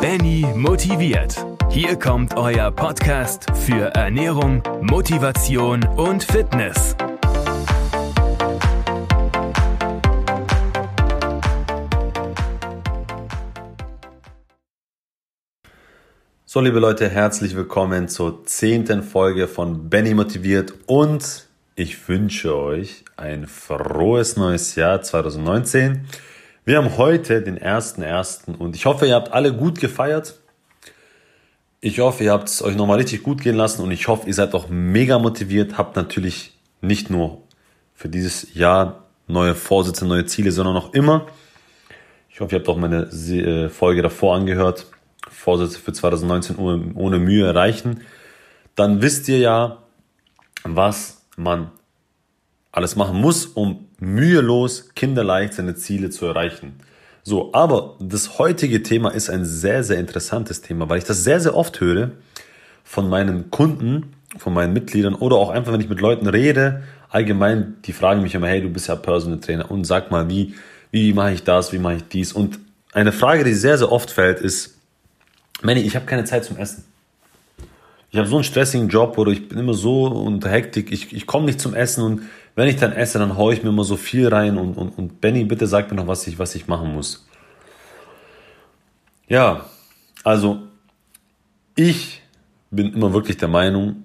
Benny motiviert. Hier kommt euer Podcast für Ernährung, Motivation und Fitness. So, liebe Leute, herzlich willkommen zur zehnten Folge von Benny motiviert und ich wünsche euch ein frohes neues Jahr 2019. Wir haben heute den 1.1. und ich hoffe, ihr habt alle gut gefeiert. Ich hoffe, ihr habt es euch nochmal richtig gut gehen lassen und ich hoffe, ihr seid auch mega motiviert, habt natürlich nicht nur für dieses Jahr neue Vorsätze, neue Ziele, sondern auch immer. Ich hoffe, ihr habt auch meine äh, Folge davor angehört. Vorsätze für 2019 ohne Mühe erreichen. Dann wisst ihr ja, was man alles machen muss, um mühelos, kinderleicht seine Ziele zu erreichen. So, aber das heutige Thema ist ein sehr, sehr interessantes Thema, weil ich das sehr, sehr oft höre von meinen Kunden, von meinen Mitgliedern oder auch einfach, wenn ich mit Leuten rede, allgemein, die fragen mich immer, hey, du bist ja Personal Trainer und sag mal, wie, wie mache ich das, wie mache ich dies? Und eine Frage, die sehr, sehr oft fällt, ist, Manny, ich habe keine Zeit zum Essen. Ich habe so einen stressigen Job oder ich bin immer so unter Hektik, ich, ich komme nicht zum Essen und wenn ich dann esse, dann haue ich mir immer so viel rein und, und, und Benny, bitte sag mir noch, was ich, was ich machen muss. Ja, also ich bin immer wirklich der Meinung,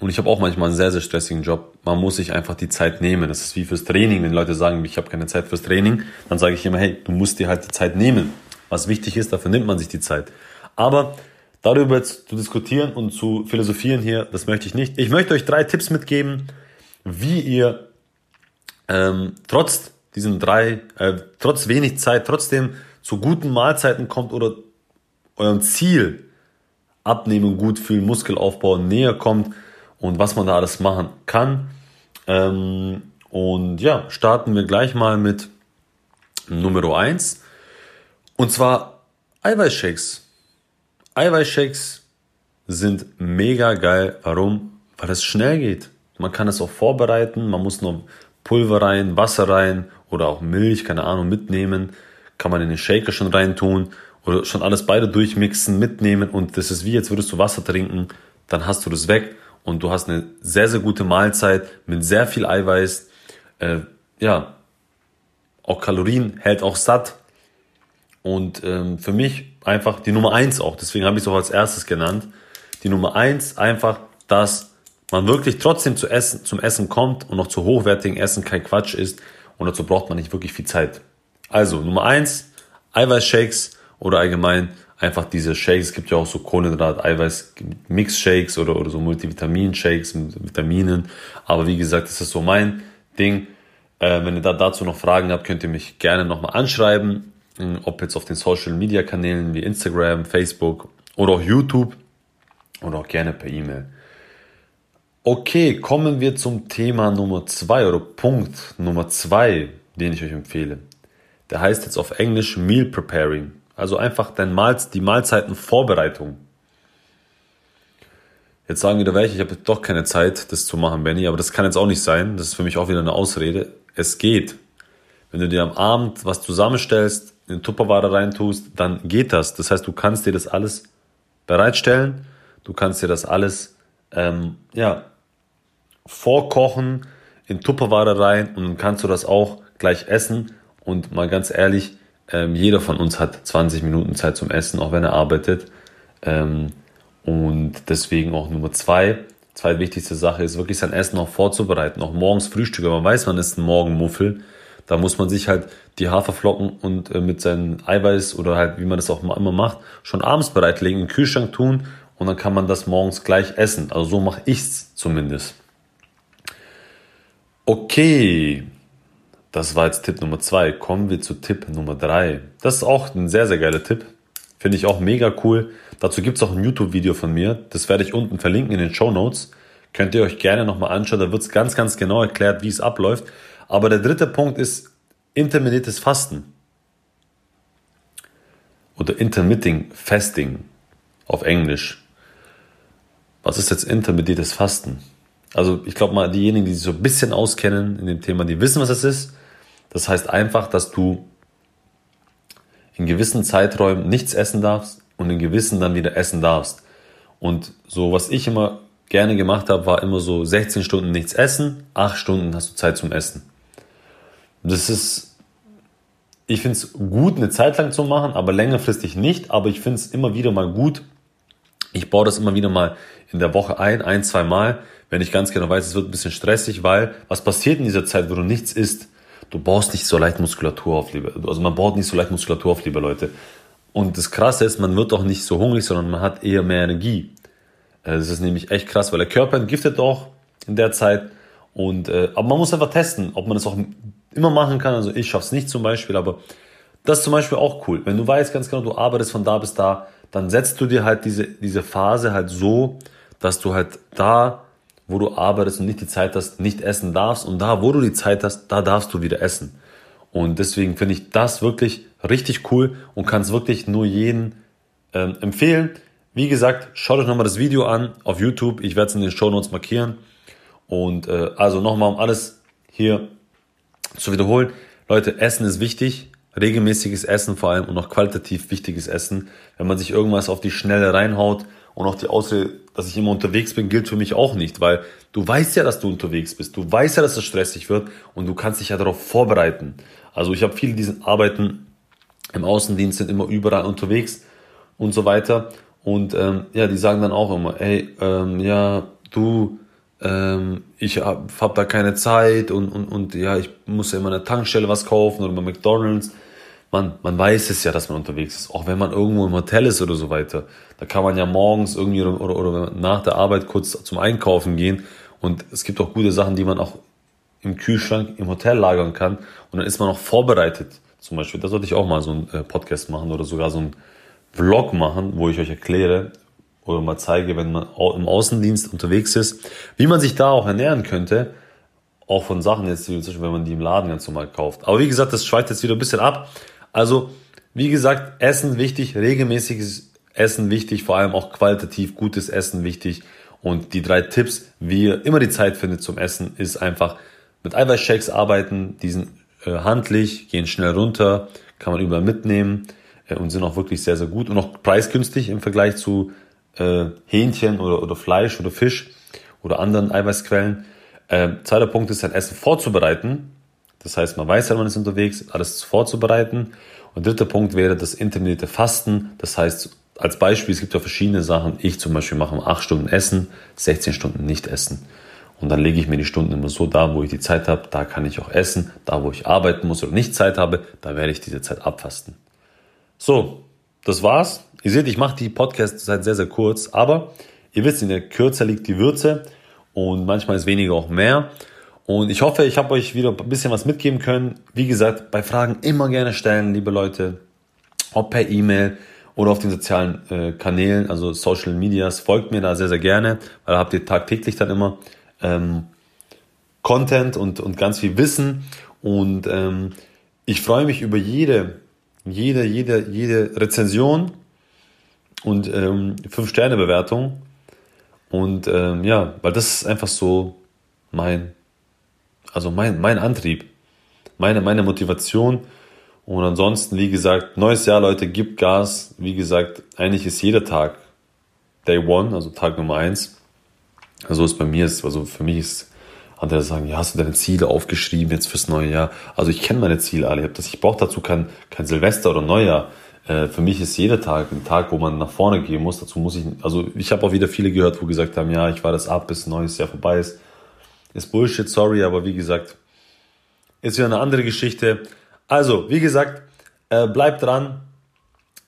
und ich habe auch manchmal einen sehr, sehr stressigen Job, man muss sich einfach die Zeit nehmen. Das ist wie fürs Training. Wenn Leute sagen, ich habe keine Zeit fürs Training, dann sage ich immer, hey, du musst dir halt die Zeit nehmen. Was wichtig ist, dafür nimmt man sich die Zeit. Aber darüber jetzt zu diskutieren und zu philosophieren hier, das möchte ich nicht. Ich möchte euch drei Tipps mitgeben, wie ihr ähm, trotz diesen drei, äh, trotz wenig Zeit, trotzdem zu guten Mahlzeiten kommt oder eurem Ziel abnehmen, gut fühlen, Muskelaufbau näher kommt und was man da alles machen kann. Ähm, und ja, starten wir gleich mal mit Nummer eins Und zwar Eiweißshakes. Eiweißshakes sind mega geil. Warum? Weil es schnell geht. Man kann es auch vorbereiten, man muss nur Pulver rein, Wasser rein oder auch Milch, keine Ahnung, mitnehmen. Kann man in den Shaker schon reintun oder schon alles beide durchmixen, mitnehmen und das ist wie, jetzt würdest du Wasser trinken, dann hast du das weg und du hast eine sehr, sehr gute Mahlzeit mit sehr viel Eiweiß. Äh, ja, auch Kalorien, hält auch satt. Und ähm, für mich einfach die Nummer eins auch, deswegen habe ich es auch als erstes genannt. Die Nummer eins einfach das man wirklich trotzdem zu essen, zum Essen kommt und noch zu hochwertigen Essen kein Quatsch ist und dazu braucht man nicht wirklich viel Zeit. Also Nummer eins, Eiweißshakes oder allgemein einfach diese Shakes. Es gibt ja auch so Kohlenhydrat, Eiweiß, Mix-Shakes oder, oder so Multivitamin-Shakes mit Vitaminen. Aber wie gesagt, das ist so mein Ding. Äh, wenn ihr da dazu noch Fragen habt, könnt ihr mich gerne nochmal anschreiben. Ob jetzt auf den Social-Media-Kanälen wie Instagram, Facebook oder auch YouTube oder auch gerne per E-Mail. Okay, kommen wir zum Thema Nummer zwei oder Punkt Nummer zwei, den ich euch empfehle. Der heißt jetzt auf Englisch Meal Preparing. Also einfach dein Mahl, die Mahlzeitenvorbereitung. Jetzt sagen wieder welche, ich habe doch keine Zeit, das zu machen, Benny, aber das kann jetzt auch nicht sein. Das ist für mich auch wieder eine Ausrede. Es geht. Wenn du dir am Abend was zusammenstellst, in Tupperware reintust, dann geht das. Das heißt, du kannst dir das alles bereitstellen, du kannst dir das alles ähm, ja, vorkochen, in Tupperware rein und dann kannst du das auch gleich essen. Und mal ganz ehrlich, ähm, jeder von uns hat 20 Minuten Zeit zum Essen, auch wenn er arbeitet. Ähm, und deswegen auch Nummer zwei, zweitwichtigste Sache ist wirklich sein Essen auch vorzubereiten. Auch morgens Frühstück, man weiß, man ist ein Morgenmuffel. Da muss man sich halt die Haferflocken und äh, mit seinem Eiweiß oder halt, wie man das auch immer macht, schon abends bereitlegen, in den Kühlschrank tun und dann kann man das morgens gleich essen. Also so mache ich es zumindest. Okay, das war jetzt Tipp Nummer zwei. Kommen wir zu Tipp Nummer drei. Das ist auch ein sehr, sehr geiler Tipp. Finde ich auch mega cool. Dazu gibt es auch ein YouTube-Video von mir. Das werde ich unten verlinken in den Show Notes. Könnt ihr euch gerne nochmal anschauen. Da wird es ganz, ganz genau erklärt, wie es abläuft. Aber der dritte Punkt ist intermittiertes Fasten. Oder Intermitting Fasting auf Englisch. Was ist jetzt intermittiertes Fasten? Also ich glaube mal, diejenigen, die sich so ein bisschen auskennen in dem Thema, die wissen, was das ist. Das heißt einfach, dass du in gewissen Zeiträumen nichts essen darfst, und in Gewissen dann wieder essen darfst. Und so, was ich immer gerne gemacht habe, war immer so 16 Stunden nichts essen, 8 Stunden hast du Zeit zum Essen. Das ist, ich finde es gut, eine Zeit lang zu machen, aber längerfristig nicht. Aber ich finde es immer wieder mal gut. Ich baue das immer wieder mal in der Woche ein, ein, zwei Mal, wenn ich ganz genau weiß, es wird ein bisschen stressig, weil was passiert in dieser Zeit, wo du nichts isst? Du baust nicht so leicht Muskulatur auf, liebe, also man baut nicht so leicht Muskulatur auf, liebe Leute. Und das Krasse ist, man wird auch nicht so hungrig, sondern man hat eher mehr Energie. Äh, das ist nämlich echt krass, weil der Körper entgiftet auch in der Zeit. Und, äh, aber man muss einfach testen, ob man das auch immer machen kann. Also ich schaffe es nicht zum Beispiel, aber das ist zum Beispiel auch cool. Wenn du weißt ganz genau, du arbeitest von da bis da, dann setzt du dir halt diese, diese Phase halt so, dass du halt da, wo du arbeitest und nicht die Zeit hast, nicht essen darfst. Und da, wo du die Zeit hast, da darfst du wieder essen. Und deswegen finde ich das wirklich richtig cool und kann es wirklich nur jeden ähm, empfehlen. Wie gesagt, schaut euch nochmal das Video an auf YouTube. Ich werde es in den Show Notes markieren. Und äh, also nochmal, um alles hier zu wiederholen. Leute, Essen ist wichtig. Regelmäßiges Essen vor allem und auch qualitativ wichtiges Essen. Wenn man sich irgendwas auf die Schnelle reinhaut und auch die Ausrede, dass ich immer unterwegs bin, gilt für mich auch nicht, weil du weißt ja, dass du unterwegs bist. Du weißt ja, dass es stressig wird und du kannst dich ja darauf vorbereiten. Also ich habe viele, die sind arbeiten im Außendienst, sind immer überall unterwegs und so weiter. Und ähm, ja, die sagen dann auch immer, ey, ähm, ja, du, ähm, ich habe hab da keine Zeit und, und, und ja, ich muss ja immer an der Tankstelle was kaufen oder bei McDonalds. Man, man weiß es ja, dass man unterwegs ist, auch wenn man irgendwo im Hotel ist oder so weiter. Da kann man ja morgens irgendwie oder, oder, oder nach der Arbeit kurz zum Einkaufen gehen und es gibt auch gute Sachen, die man auch im Kühlschrank im Hotel lagern kann und dann ist man auch vorbereitet. Zum Beispiel, da sollte ich auch mal so einen äh, Podcast machen oder sogar so einen Vlog machen, wo ich euch erkläre, oder mal zeige, wenn man im Außendienst unterwegs ist, wie man sich da auch ernähren könnte. Auch von Sachen jetzt, wenn man die im Laden ganz normal kauft. Aber wie gesagt, das schweift jetzt wieder ein bisschen ab. Also, wie gesagt, Essen wichtig, regelmäßiges Essen wichtig, vor allem auch qualitativ gutes Essen wichtig. Und die drei Tipps, wie ihr immer die Zeit findet zum Essen, ist einfach mit Eiweißshakes arbeiten. Die sind äh, handlich, gehen schnell runter, kann man überall mitnehmen äh, und sind auch wirklich sehr, sehr gut und auch preisgünstig im Vergleich zu äh, Hähnchen oder, oder Fleisch oder Fisch oder anderen Eiweißquellen. Äh, zweiter Punkt ist, sein Essen vorzubereiten. Das heißt, man weiß ja, man ist unterwegs, alles vorzubereiten. Und dritter Punkt wäre das intermediate Fasten. Das heißt, als Beispiel, es gibt ja verschiedene Sachen. Ich zum Beispiel mache um 8 Stunden Essen, 16 Stunden nicht essen. Und dann lege ich mir die Stunden immer so da, wo ich die Zeit habe, da kann ich auch essen. Da, wo ich arbeiten muss oder nicht Zeit habe, da werde ich diese Zeit abfasten. So, das war's. Ihr seht, ich mache die Podcasts seit sehr, sehr kurz, aber ihr wisst, in der Kürze liegt die Würze und manchmal ist weniger auch mehr. Und ich hoffe, ich habe euch wieder ein bisschen was mitgeben können. Wie gesagt, bei Fragen immer gerne stellen, liebe Leute. Ob per E-Mail oder auf den sozialen äh, Kanälen, also Social Medias. Folgt mir da sehr, sehr gerne, weil da habt ihr tagtäglich dann immer ähm, Content und, und ganz viel Wissen. Und ähm, ich freue mich über jede jede, jede, jede Rezension und ähm, 5-Sterne-Bewertung. Und ähm, ja, weil das ist einfach so mein, also mein, mein Antrieb, meine, meine Motivation. Und ansonsten, wie gesagt, neues Jahr, Leute, gibt Gas. Wie gesagt, eigentlich ist jeder Tag Day One, also Tag Nummer eins. Also ist bei mir, ist, also für mich ist andere sagen, ja, hast du deine Ziele aufgeschrieben jetzt fürs neue Jahr? Also ich kenne meine Ziele alle. Ich, ich brauche dazu kein, kein Silvester oder Neujahr. Äh, für mich ist jeder Tag ein Tag, wo man nach vorne gehen muss. Dazu muss ich, also ich habe auch wieder viele gehört, wo gesagt haben, ja, ich war das ab, bis ein neues Jahr vorbei ist. Ist Bullshit, sorry, aber wie gesagt, ist ja eine andere Geschichte. Also, wie gesagt, äh, bleibt dran.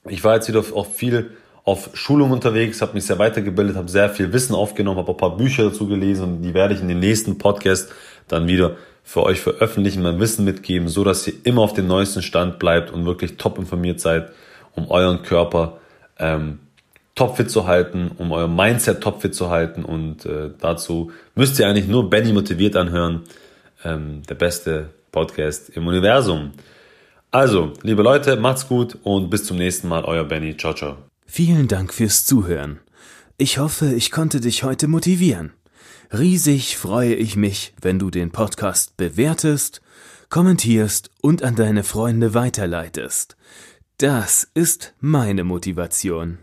Ich war jetzt wieder auf viel auf Schulung unterwegs, habe mich sehr weitergebildet, habe sehr viel Wissen aufgenommen, habe ein paar Bücher dazu gelesen und die werde ich in den nächsten Podcast dann wieder für euch veröffentlichen, mein Wissen mitgeben, so dass ihr immer auf dem neuesten Stand bleibt und wirklich top informiert seid, um euren Körper ähm, topfit zu halten, um euer Mindset topfit zu halten und äh, dazu müsst ihr eigentlich nur Benny motiviert anhören, ähm, der beste Podcast im Universum. Also, liebe Leute, macht's gut und bis zum nächsten Mal, euer Benny. Ciao, ciao. Vielen Dank fürs Zuhören. Ich hoffe, ich konnte dich heute motivieren. Riesig freue ich mich, wenn du den Podcast bewertest, kommentierst und an deine Freunde weiterleitest. Das ist meine Motivation.